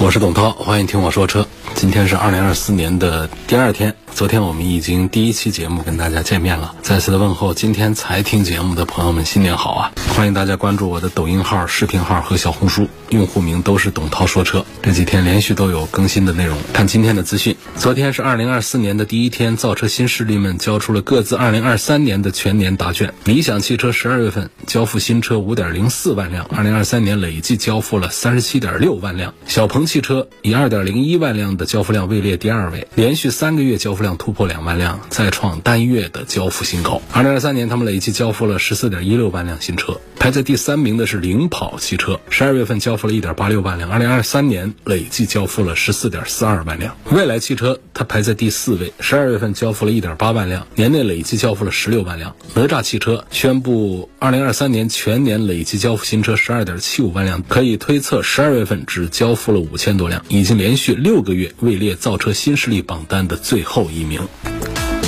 我是董涛，欢迎听我说车。今天是二零二四年的第二天。昨天我们已经第一期节目跟大家见面了，再次的问候今天才听节目的朋友们，新年好啊！欢迎大家关注我的抖音号、视频号和小红书，用户名都是董涛说车。这几天连续都有更新的内容。看今天的资讯，昨天是二零二四年的第一天，造车新势力们交出了各自二零二三年的全年答卷。理想汽车十二月份交付新车五点零四万辆，二零二三年累计交付了三十七点六万辆。小鹏汽车以二点零一万辆的交付量位列第二位，连续三个月交付量突破两万辆，再创单月的交付新高。二零二三年，他们累计交付了十四点一六万辆新车，排在第三名的是领跑汽车，十二月份交付了一点八六万辆，二零二三年累计交付了十四点四二万辆。蔚来汽车它排在第四位，十二月份交付了一点八万辆，年内累计交付了十六万辆。哪吒汽车宣布，二零二三年全年累计交付新车十二点七五万辆，可以推测十二月份只交付了五千多辆，已经连续六个月位列造车新势力榜单的最后一名。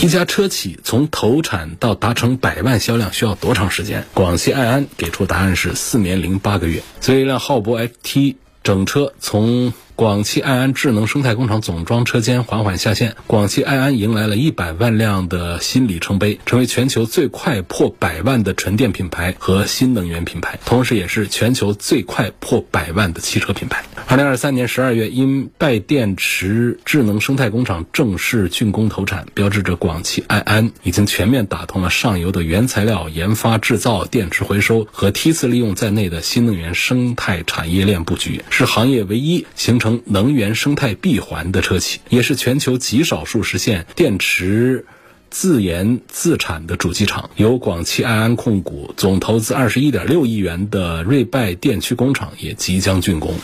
一家车企从投产到达成百万销量需要多长时间？广汽埃安给出答案是四年零八个月。所以，一辆浩博 F T 整车从广汽埃安智能生态工厂总装车间缓缓下线，广汽埃安迎来了一百万辆的新里程碑，成为全球最快破百万的纯电品牌和新能源品牌，同时也是全球最快破百万的汽车品牌。二零二三年十二月，因拜电池智能生态工厂正式竣工投产，标志着广汽埃安已经全面打通了上游的原材料研发、制造、电池回收和梯次利用在内的新能源生态产业链布局，是行业唯一形成。能源生态闭环的车企，也是全球极少数实现电池自研自产的主机厂。由广汽埃安控股总投资二十一点六亿元的瑞拜电驱工厂也即将竣工。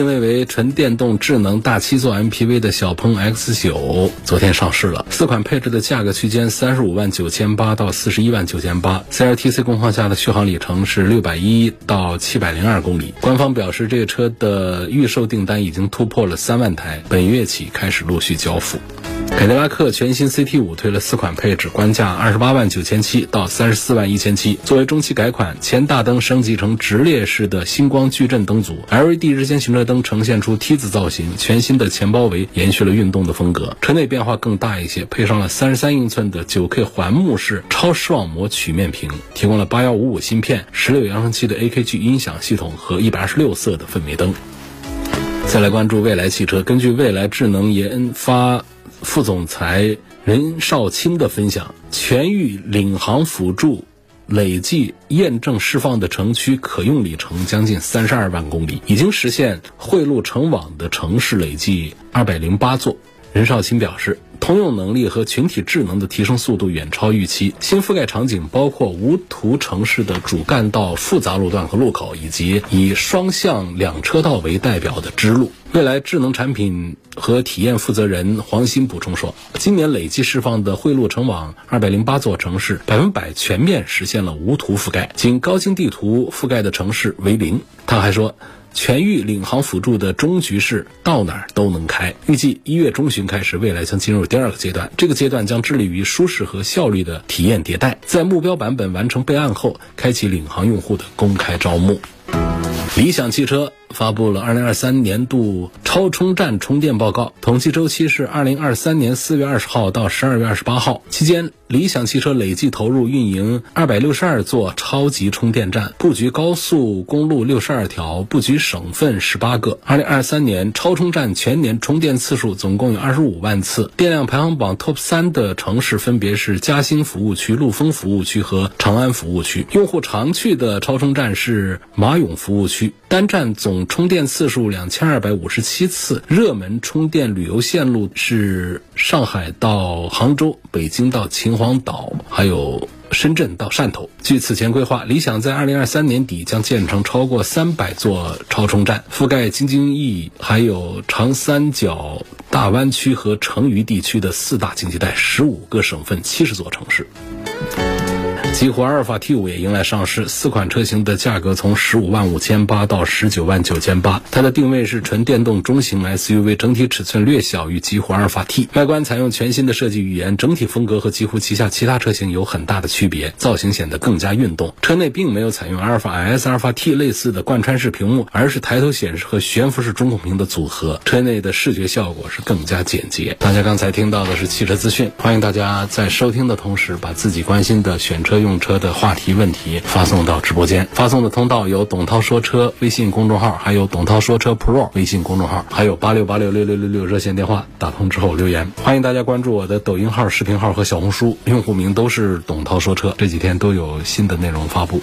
定位为纯电动智能大七座 MPV 的小鹏 X 九昨天上市了，四款配置的价格区间三十五万九千八到四十一万九千八，CLTC 工况下的续航里程是六百一到七百零二公里。官方表示，这个车的预售订单已经突破了三万台，本月起开始陆续交付。凯迪拉克全新 CT 五推了四款配置，官价二十八万九千七到三十四万一千七。作为中期改款，前大灯升级成直列式的星光矩阵灯组，LED 日间行车灯呈现出 T 字造型，全新的前包围延续了运动的风格。车内变化更大一些，配上了三十三英寸的九 K 环幕式超视网膜曲面屏，提供了八幺五五芯片、十六扬声器的 AKG 音响系统和一百二十六色的氛围灯。再来关注蔚来汽车，根据蔚来智能研发。副总裁任少卿的分享：全域领航辅助累计验证释放的城区可用里程将近三十二万公里，已经实现汇路成网的城市累计二百零八座。任少卿表示，通用能力和群体智能的提升速度远超预期，新覆盖场景包括无图城市的主干道复杂路段和路口，以及以双向两车道为代表的支路。未来智能产品和体验负责人黄鑫补充说，今年累计释放的汇路成网二百零八座城市，百分百全面实现了无图覆盖，仅高清地图覆盖的城市为零。他还说。全域领航辅助的终局是到哪儿都能开。预计一月中旬开始，未来将进入第二个阶段。这个阶段将致力于舒适和效率的体验迭代。在目标版本完成备案后，开启领航用户的公开招募。理想汽车。发布了二零二三年度超充站充电报告，统计周期是二零二三年四月二十号到十二月二十八号。期间，理想汽车累计投入运营二百六十二座超级充电站，布局高速公路六十二条，布局省份十八个。二零二三年超充站全年充电次数总共有二十五万次，电量排行榜 TOP 三的城市分别是嘉兴服务区、陆丰服务区和长安服务区。用户常去的超充站是马涌服务区，单站总充电次数两千二百五十七次，热门充电旅游线路是上海到杭州、北京到秦皇岛，还有。深圳到汕头。据此前规划，理想在二零二三年底将建成超过三百座超充站，覆盖京津冀、还有长三角、大湾区和成渝地区的四大经济带，十五个省份，七十座城市。极狐阿尔法 T 五也迎来上市，四款车型的价格从十五万五千八到十九万九千八。它的定位是纯电动中型 SUV，整体尺寸略小于极狐阿尔法 T。外观采用全新的设计语言，整体风格和极狐旗下其他车型有很大的区别，造型显得更加运动。车内并没有采用阿尔法 S、阿尔法 T 类似的贯穿式屏幕，而是抬头显示和悬浮式中控屏的组合。车内的视觉效果是更加简洁。大家刚才听到的是汽车资讯，欢迎大家在收听的同时，把自己关心的选车用车的话题问题发送到直播间。发送的通道有董涛说车微信公众号，还有董涛说车 Pro 微信公众号，还有八六八六六六六六热线电话。打通之后留言。欢迎大家关注我的抖音号、视频号和小红书，用户名都是董涛说车。这几天都有新的内容发布。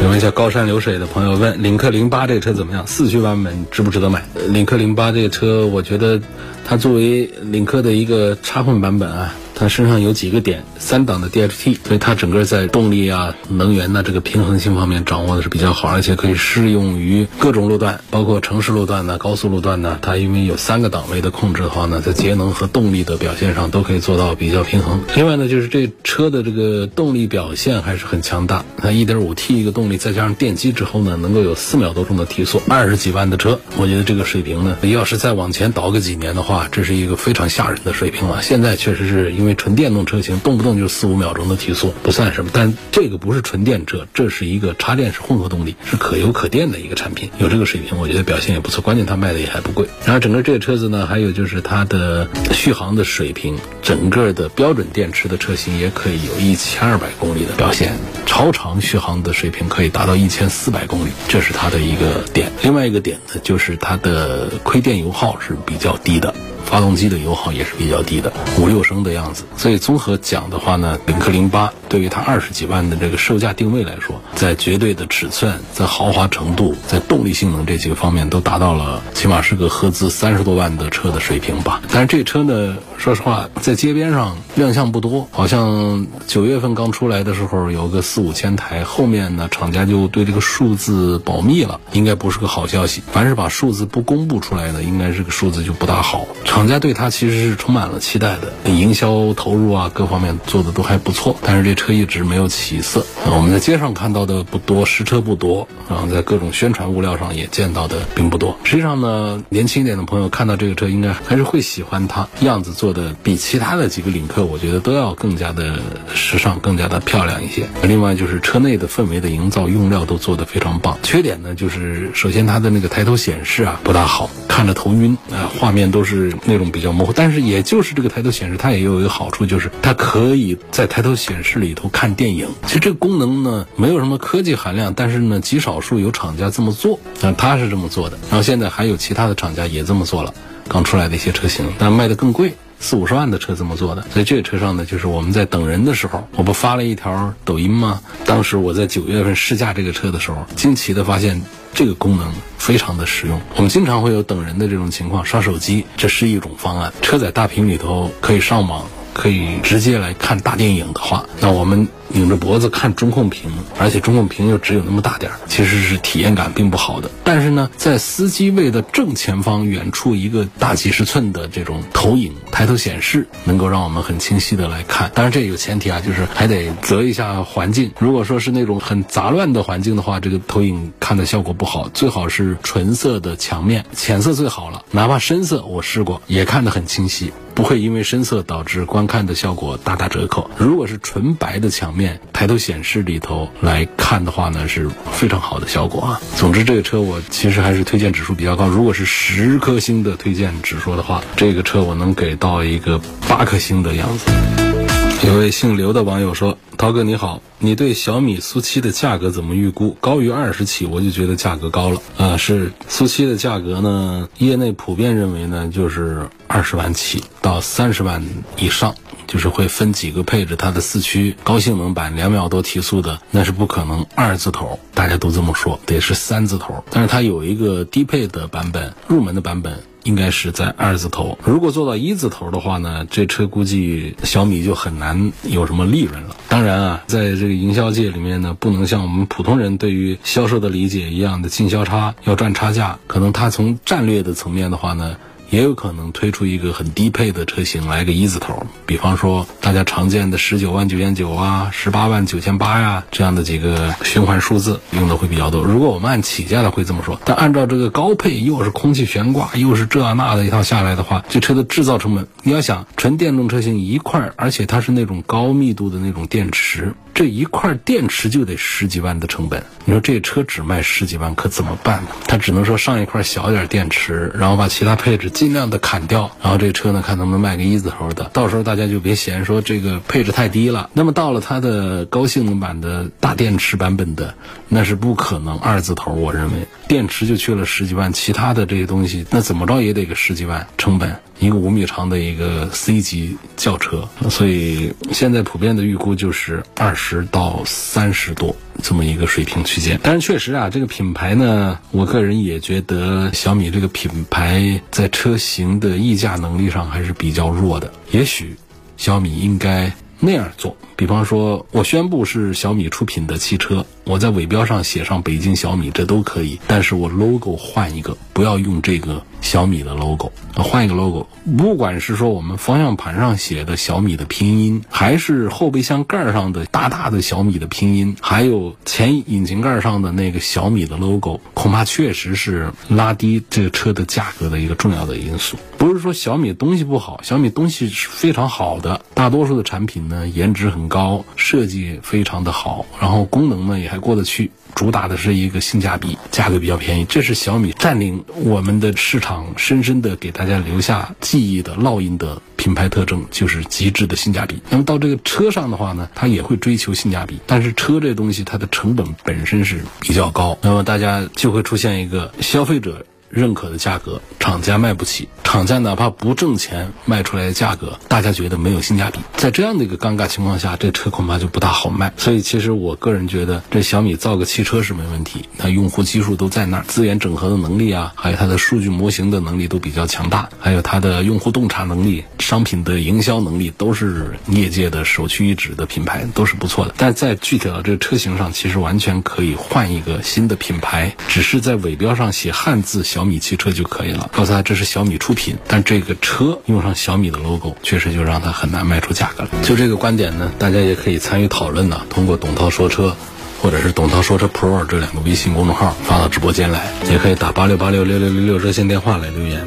请问一下高山流水的朋友问：领克零八这个车怎么样？四驱版本值不值得买？领克零八这个车，我觉得它作为领克的一个插混版本啊。它身上有几个点，三档的 DHT，所以它整个在动力啊、能源呐这个平衡性方面掌握的是比较好，而且可以适用于各种路段，包括城市路段呢、高速路段呢。它因为有三个档位的控制的话呢，在节能和动力的表现上都可以做到比较平衡。另外呢，就是这车的这个动力表现还是很强大。它 1.5T 一个动力再加上电机之后呢，能够有四秒多钟的提速，二十几万的车，我觉得这个水平呢，要是再往前倒个几年的话，这是一个非常吓人的水平了。现在确实是因为纯电动车型动不动就四五秒钟的提速不算什么，但这个不是纯电车，这是一个插电式混合动力，是可油可电的一个产品，有这个水平，我觉得表现也不错。关键它卖的也还不贵。然后整个这个车子呢，还有就是它的续航的水平，整个的标准电池的车型也可以有一千二百公里的表现，超长续航的水平可以达到一千四百公里，这是它的一个点。另外一个点呢，就是它的亏电油耗是比较低的。发动机的油耗也是比较低的，五六升的样子。所以综合讲的话呢，领克零八对于它二十几万的这个售价定位来说，在绝对的尺寸、在豪华程度、在动力性能这几个方面都达到了起码是个合资三十多万的车的水平吧。但是这车呢，说实话，在街边上亮相不多，好像九月份刚出来的时候有个四五千台，后面呢厂家就对这个数字保密了，应该不是个好消息。凡是把数字不公布出来的，应该这个数字就不大好。厂家对它其实是充满了期待的，营销投入啊各方面做的都还不错，但是这车一直没有起色。我们在街上看到的不多，实车不多，然后在各种宣传物料上也见到的并不多。实际上呢，年轻一点的朋友看到这个车，应该还是会喜欢它，样子做的比其他的几个领克，我觉得都要更加的时尚，更加的漂亮一些。另外就是车内的氛围的营造，用料都做得非常棒。缺点呢，就是首先它的那个抬头显示啊不大好，看着头晕啊，画面都是。那种比较模糊，但是也就是这个抬头显示，它也有一个好处，就是它可以在抬头显示里头看电影。其实这个功能呢，没有什么科技含量，但是呢，极少数有厂家这么做，那它是这么做的。然后现在还有其他的厂家也这么做了，刚出来的一些车型，但卖的更贵，四五十万的车这么做的。所以这个车上呢，就是我们在等人的时候，我不发了一条抖音吗？当时我在九月份试驾这个车的时候，惊奇的发现。这个功能非常的实用，我们经常会有等人的这种情况，刷手机，这是一种方案。车载大屏里头可以上网，可以直接来看大电影的话，那我们。拧着脖子看中控屏，而且中控屏又只有那么大点儿，其实是体验感并不好的。但是呢，在司机位的正前方远处一个大几十寸的这种投影抬头显示，能够让我们很清晰的来看。当然这有前提啊，就是还得择一下环境。如果说是那种很杂乱的环境的话，这个投影看的效果不好。最好是纯色的墙面，浅色最好了。哪怕深色，我试过也看得很清晰，不会因为深色导致观看的效果大打折扣。如果是纯白的墙面，抬头显示里头来看的话呢，是非常好的效果啊。总之，这个车我其实还是推荐指数比较高。如果是十颗星的推荐指数的话，这个车我能给到一个八颗星的样子。有位姓刘的网友说：“涛哥你好，你对小米苏七的价格怎么预估？高于二十起，我就觉得价格高了。啊，是苏七的价格呢？业内普遍认为呢，就是二十万起到三十万以上，就是会分几个配置。它的四驱高性能版两秒多提速的，那是不可能二字头，大家都这么说，得是三字头。但是它有一个低配的版本，入门的版本。”应该是在二字头，如果做到一字头的话呢，这车估计小米就很难有什么利润了。当然啊，在这个营销界里面呢，不能像我们普通人对于销售的理解一样的进销差要赚差价，可能它从战略的层面的话呢。也有可能推出一个很低配的车型，来个一字头，比方说大家常见的十九万九千九啊，十八万九千八呀，这样的几个循环数字用的会比较多。如果我们按起价的会这么说，但按照这个高配又是空气悬挂又是这那的一套下来的话，这车的制造成本，你要想纯电动车型一块，而且它是那种高密度的那种电池。这一块电池就得十几万的成本，你说这车只卖十几万，可怎么办呢？它只能说上一块小点电池，然后把其他配置尽量的砍掉，然后这车呢看能不能卖个一字头的。到时候大家就别嫌说这个配置太低了。那么到了它的高性能版的大电池版本的，那是不可能二字头。我认为电池就缺了十几万，其他的这些东西那怎么着也得个十几万成本。一个五米长的一个 C 级轿车，所以现在普遍的预估就是二十到三十多这么一个水平区间。但是确实啊，这个品牌呢，我个人也觉得小米这个品牌在车型的溢价能力上还是比较弱的。也许小米应该那样做，比方说，我宣布是小米出品的汽车。我在尾标上写上北京小米，这都可以，但是我 logo 换一个，不要用这个小米的 logo，换一个 logo。不管是说我们方向盘上写的小米的拼音，还是后备箱盖上的大大的小米的拼音，还有前引擎盖上的那个小米的 logo，恐怕确实是拉低这个车的价格的一个重要的因素。不是说小米东西不好，小米东西是非常好的，大多数的产品呢颜值很高，设计非常的好，然后功能呢也。还过得去，主打的是一个性价比，价格比较便宜，这是小米占领我们的市场，深深的给大家留下记忆的烙印的品牌特征，就是极致的性价比。那么到这个车上的话呢，它也会追求性价比，但是车这东西它的成本本身是比较高，那么大家就会出现一个消费者。认可的价格，厂家卖不起，厂家哪怕不挣钱卖出来的价格，大家觉得没有性价比。在这样的一个尴尬情况下，这车恐怕就不大好卖。所以，其实我个人觉得，这小米造个汽车是没问题，它用户基数都在那儿，资源整合的能力啊，还有它的数据模型的能力都比较强大，还有它的用户洞察能力、商品的营销能力，都是业界的首屈一指的品牌，都是不错的。但在具体到这个车型上，其实完全可以换一个新的品牌，只是在尾标上写汉字小。小米汽车就可以了，告诉他这是小米出品，但这个车用上小米的 logo，确实就让他很难卖出价格了。就这个观点呢，大家也可以参与讨论呢，通过董涛说车，或者是董涛说车 Pro 这两个微信公众号发到直播间来，也可以打八六八六六六六六热线电话来留言。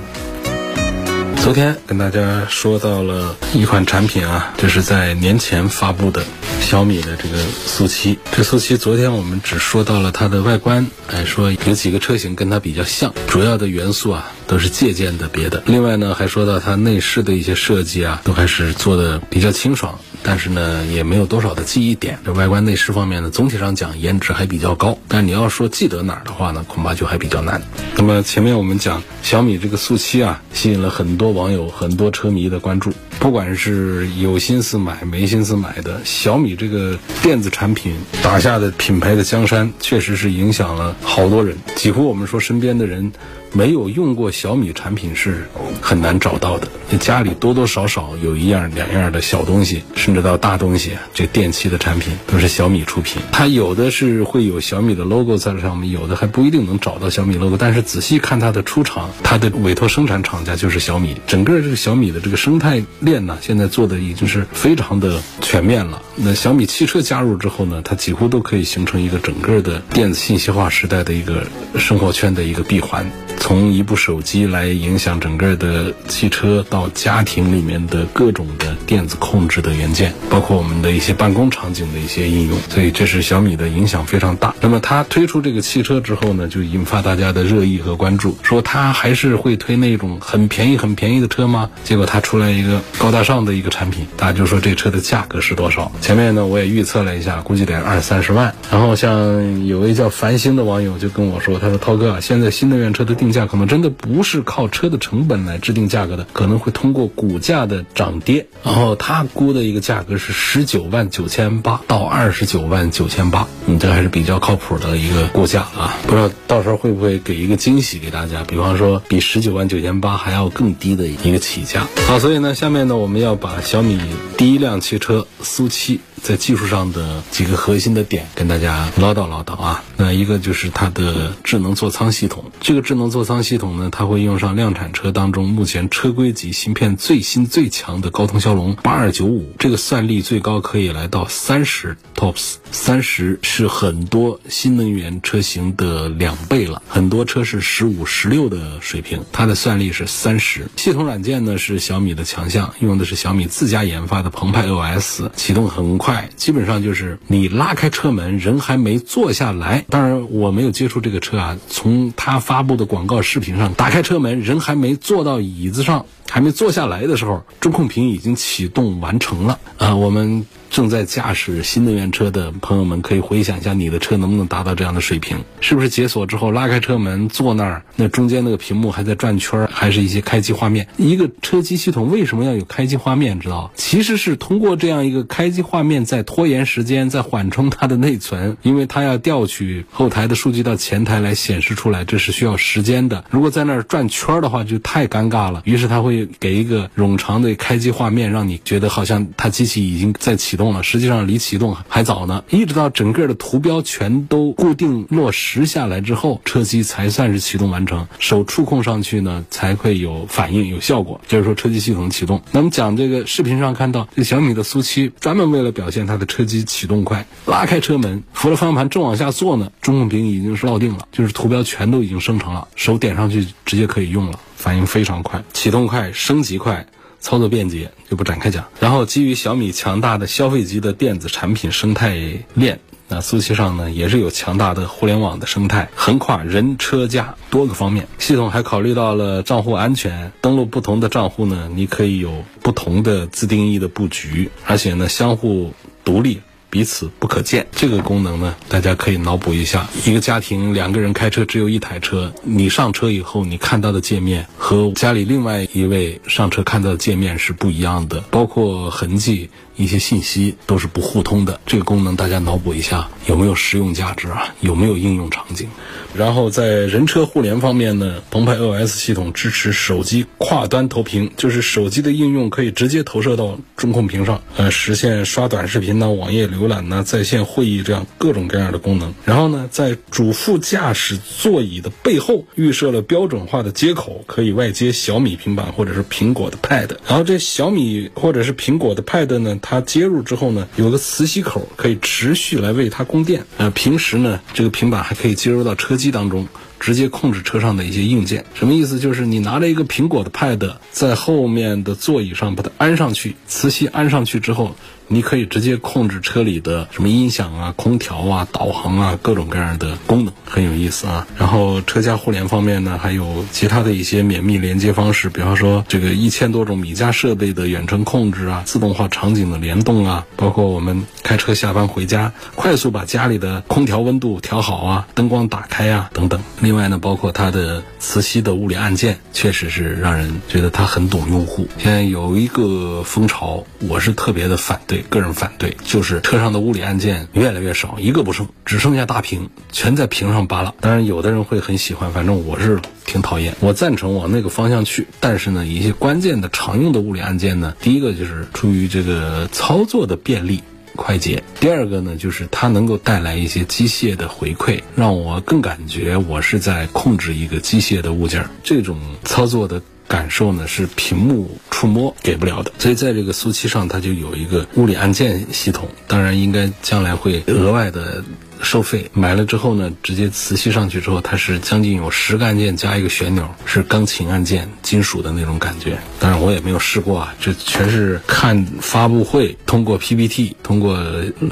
昨天跟大家说到了一款产品啊，这是在年前发布的小米的这个速七。这速七昨天我们只说到了它的外观，哎，说有几个车型跟它比较像，主要的元素啊都是借鉴的别的。另外呢，还说到它内饰的一些设计啊，都还是做的比较清爽。但是呢，也没有多少的记忆点。这外观内饰方面呢，总体上讲颜值还比较高。但你要说记得哪儿的话呢，恐怕就还比较难。那么前面我们讲小米这个速七啊，吸引了很多网友、很多车迷的关注。不管是有心思买、没心思买的，小米这个电子产品打下的品牌的江山，确实是影响了好多人。几乎我们说身边的人。没有用过小米产品是很难找到的。家里多多少少有一样两样的小东西，甚至到大东西，这电器的产品都是小米出品。它有的是会有小米的 logo 在上面，有的还不一定能找到小米 logo。但是仔细看它的出厂，它的委托生产厂家就是小米。整个这个小米的这个生态链呢，现在做的已经是非常的全面了。那小米汽车加入之后呢，它几乎都可以形成一个整个的电子信息化时代的一个生活圈的一个闭环。从一部手机来影响整个的汽车到家庭里面的各种的电子控制的元件，包括我们的一些办公场景的一些应用。所以这是小米的影响非常大。那么它推出这个汽车之后呢，就引发大家的热议和关注，说它还是会推那种很便宜很便宜的车吗？结果它出来一个高大上的一个产品，大家就说这车的价格是多少？前面呢我也预测了一下，估计得二三十万。然后像有位叫繁星的网友就跟我说，他说涛哥啊，现在新能源车的定价可能真的不是靠车的成本来制定价格的，可能会通过股价的涨跌。然后他估的一个价格是十九万九千八到二十九万九千八，你，这还是比较靠谱的一个估价啊。不知道到时候会不会给一个惊喜给大家，比方说比十九万九千八还要更低的一个起价。好，所以呢，下面呢我们要把小米第一辆汽车苏七。在技术上的几个核心的点跟大家唠叨唠叨啊，那一个就是它的智能座舱系统。这个智能座舱系统呢，它会用上量产车当中目前车规级芯片最新最强的高通骁龙八二九五，这个算力最高可以来到三十 TOPS，三十是很多新能源车型的两倍了，很多车是十五、十六的水平，它的算力是三十。系统软件呢是小米的强项，用的是小米自家研发的澎湃 OS，启动很快。基本上就是你拉开车门，人还没坐下来。当然我没有接触这个车啊，从他发布的广告视频上，打开车门，人还没坐到椅子上，还没坐下来的时候，中控屏已经启动完成了。啊，我们。正在驾驶新能源车的朋友们，可以回想一下，你的车能不能达到这样的水平？是不是解锁之后拉开车门坐那儿，那中间那个屏幕还在转圈，还是一些开机画面？一个车机系统为什么要有开机画面？知道？其实是通过这样一个开机画面，在拖延时间，在缓冲它的内存，因为它要调取后台的数据到前台来显示出来，这是需要时间的。如果在那儿转圈的话，就太尴尬了。于是它会给一个冗长的开机画面，让你觉得好像它机器已经在启。动了，实际上离启动还早呢。一直到整个的图标全都固定落实下来之后，车机才算是启动完成。手触控上去呢，才会有反应、有效果。就是说，车机系统启动。那么讲这个视频上看到，这小米的苏七专门为了表现它的车机启动快，拉开车门，扶了方向盘正往下坐呢，中控屏已经是落定了，就是图标全都已经生成了，手点上去直接可以用了，反应非常快，启动快，升级快。操作便捷就不展开讲。然后基于小米强大的消费级的电子产品生态链，那苏七上呢也是有强大的互联网的生态，横跨人车家多个方面。系统还考虑到了账户安全，登录不同的账户呢，你可以有不同的自定义的布局，而且呢相互独立。彼此不可见，这个功能呢，大家可以脑补一下：一个家庭两个人开车，只有一台车，你上车以后，你看到的界面和家里另外一位上车看到的界面是不一样的，包括痕迹。一些信息都是不互通的，这个功能大家脑补一下有没有实用价值啊？有没有应用场景？然后在人车互联方面呢，澎湃 OS 系统支持手机跨端投屏，就是手机的应用可以直接投射到中控屏上，呃，实现刷短视频呢、网页浏览呢、在线会议这样各种各样的功能。然后呢，在主副驾驶座椅的背后预设了标准化的接口，可以外接小米平板或者是苹果的 Pad。然后这小米或者是苹果的 Pad 呢？它接入之后呢，有个磁吸口可以持续来为它供电。呃，平时呢，这个平板还可以接入到车机当中，直接控制车上的一些硬件。什么意思？就是你拿着一个苹果的 Pad 在后面的座椅上把它安上去，磁吸安上去之后。你可以直接控制车里的什么音响啊、空调啊、导航啊，各种各样的功能，很有意思啊。然后车家互联方面呢，还有其他的一些免密连接方式，比方说这个一千多种米家设备的远程控制啊、自动化场景的联动啊，包括我们开车下班回家，快速把家里的空调温度调好啊、灯光打开啊等等。另外呢，包括它的磁吸的物理按键，确实是让人觉得它很懂用户。现在有一个风潮，我是特别的反对。个人反对，就是车上的物理按键越来越少，一个不剩，只剩下大屏，全在屏上扒拉。当然，有的人会很喜欢，反正我是挺讨厌。我赞成往那个方向去，但是呢，一些关键的常用的物理按键呢，第一个就是出于这个操作的便利快捷，第二个呢，就是它能够带来一些机械的回馈，让我更感觉我是在控制一个机械的物件儿。这种操作的。感受呢是屏幕触摸给不了的，所以在这个苏七上它就有一个物理按键系统，当然应该将来会额外的收费，买了之后呢，直接磁吸上去之后，它是将近有十个按键加一个旋钮，是钢琴按键，金属的那种感觉。当然我也没有试过啊，这全是看发布会，通过 PPT，通过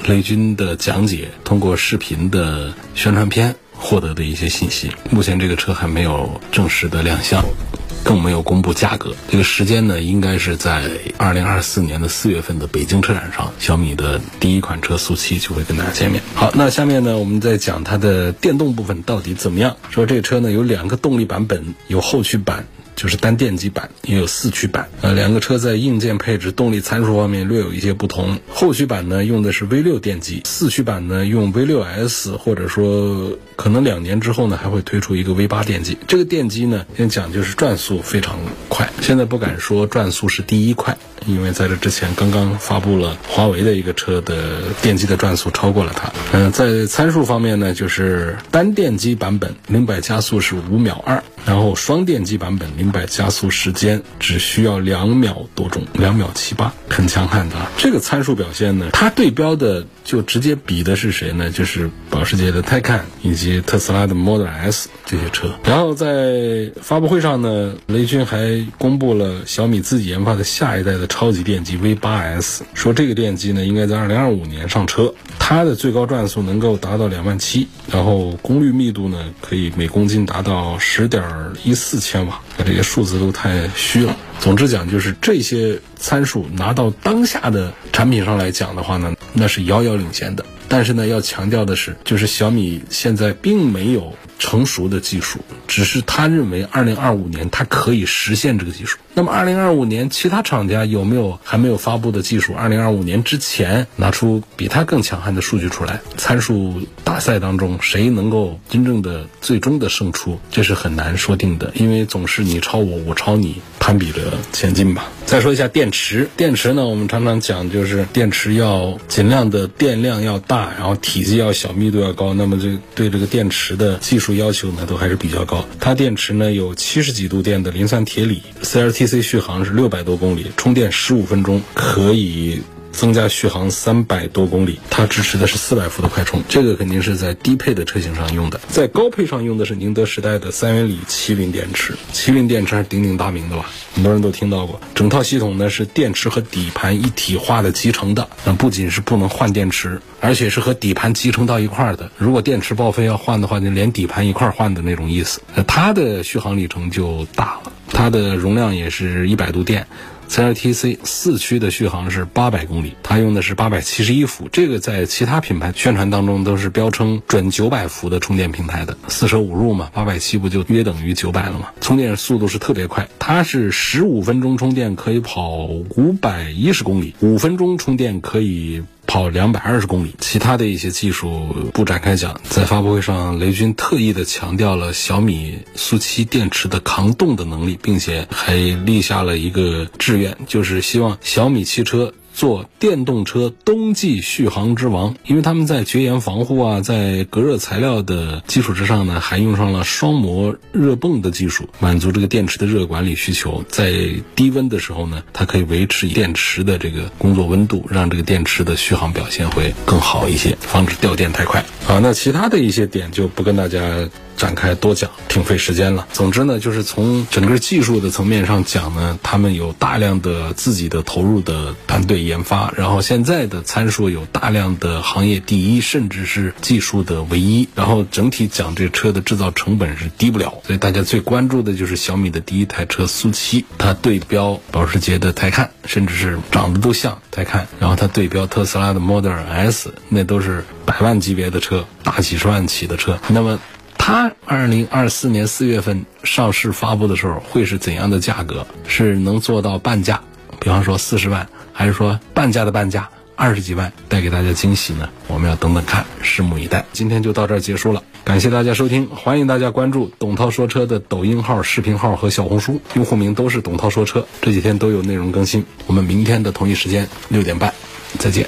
雷军的讲解，通过视频的宣传片获得的一些信息。目前这个车还没有正式的亮相。更没有公布价格，这个时间呢，应该是在二零二四年的四月份的北京车展上，小米的第一款车速七就会跟大家见面。好，那下面呢，我们再讲它的电动部分到底怎么样。说这车呢有两个动力版本，有后驱版。就是单电机版也有四驱版，呃，两个车在硬件配置、动力参数方面略有一些不同。后驱版呢用的是 V 六电机，四驱版呢用 V 六 S，或者说可能两年之后呢还会推出一个 V 八电机。这个电机呢，先讲就是转速非常快，现在不敢说转速是第一快，因为在这之前刚刚发布了华为的一个车的电机的转速超过了它。嗯，在参数方面呢，就是单电机版本零百加速是五秒二。然后双电机版本零百加速时间只需要两秒多钟，两秒七八，很强悍的。这个参数表现呢，它对标的就直接比的是谁呢？就是保时捷的 Taycan 以及特斯拉的 Model S 这些车。然后在发布会上呢，雷军还公布了小米自己研发的下一代的超级电机 V8S，说这个电机呢应该在二零二五年上车，它的最高转速能够达到两万七，然后功率密度呢可以每公斤达到十点。一四千瓦，这些数字都太虚了。总之讲，就是这些参数拿到当下的产品上来讲的话呢，那是遥遥领先的。但是呢，要强调的是，就是小米现在并没有成熟的技术，只是他认为二零二五年它可以实现这个技术。那么二零二五年其他厂家有没有还没有发布的技术？二零二五年之前拿出比它更强悍的数据出来？参数大赛当中，谁能够真正的最终的胜出？这是很难说定的，因为总是你超我，我超你，攀比着前进吧。再说一下电池，电池呢，我们常常讲就是电池要尽量的电量要大，然后体积要小，密度要高。那么这对这个电池的技术要求呢，都还是比较高。它电池呢有七十几度电的磷酸铁锂，CRT。DC 续航是六百多公里，充电十五分钟可以增加续航三百多公里。它支持的是四百伏的快充，这个肯定是在低配的车型上用的，在高配上用的是宁德时代的三元锂麒麟电池。麒麟电池还是鼎鼎大名的吧？很多人都听到过。整套系统呢是电池和底盘一体化的集成的，那不仅是不能换电池，而且是和底盘集成到一块儿的。如果电池报废要换的话，就连底盘一块儿换的那种意思。那它的续航里程就大了。它的容量也是一百度电，CLTC 四驱的续航是八百公里，它用的是八百七十一伏，这个在其他品牌宣传当中都是标称准九百伏的充电平台的，四舍五入嘛，八百七不就约等于九百了吗？充电速度是特别快，它是十五分钟充电可以跑五百一十公里，五分钟充电可以。跑两百二十公里，其他的一些技术不展开讲。在发布会上，雷军特意的强调了小米速七电池的抗冻的能力，并且还立下了一个志愿，就是希望小米汽车。做电动车冬季续航之王，因为他们在绝缘防护啊，在隔热材料的基础之上呢，还用上了双模热泵的技术，满足这个电池的热管理需求。在低温的时候呢，它可以维持电池的这个工作温度，让这个电池的续航表现会更好一些，防止掉电太快。好，那其他的一些点就不跟大家。展开多讲，挺费时间了。总之呢，就是从整个技术的层面上讲呢，他们有大量的自己的投入的团队研发，然后现在的参数有大量的行业第一，甚至是技术的唯一。然后整体讲，这车的制造成本是低不了，所以大家最关注的就是小米的第一台车苏七，它对标保时捷的泰看，甚至是长得都像泰看，然后它对标特斯拉的 Model S，那都是百万级别的车，大几十万起的车。那么它二零二四年四月份上市发布的时候会是怎样的价格？是能做到半价，比方说四十万，还是说半价的半价二十几万，带给大家惊喜呢？我们要等等看，拭目以待。今天就到这儿结束了，感谢大家收听，欢迎大家关注董涛说车的抖音号、视频号和小红书，用户名都是董涛说车，这几天都有内容更新。我们明天的同一时间六点半再见。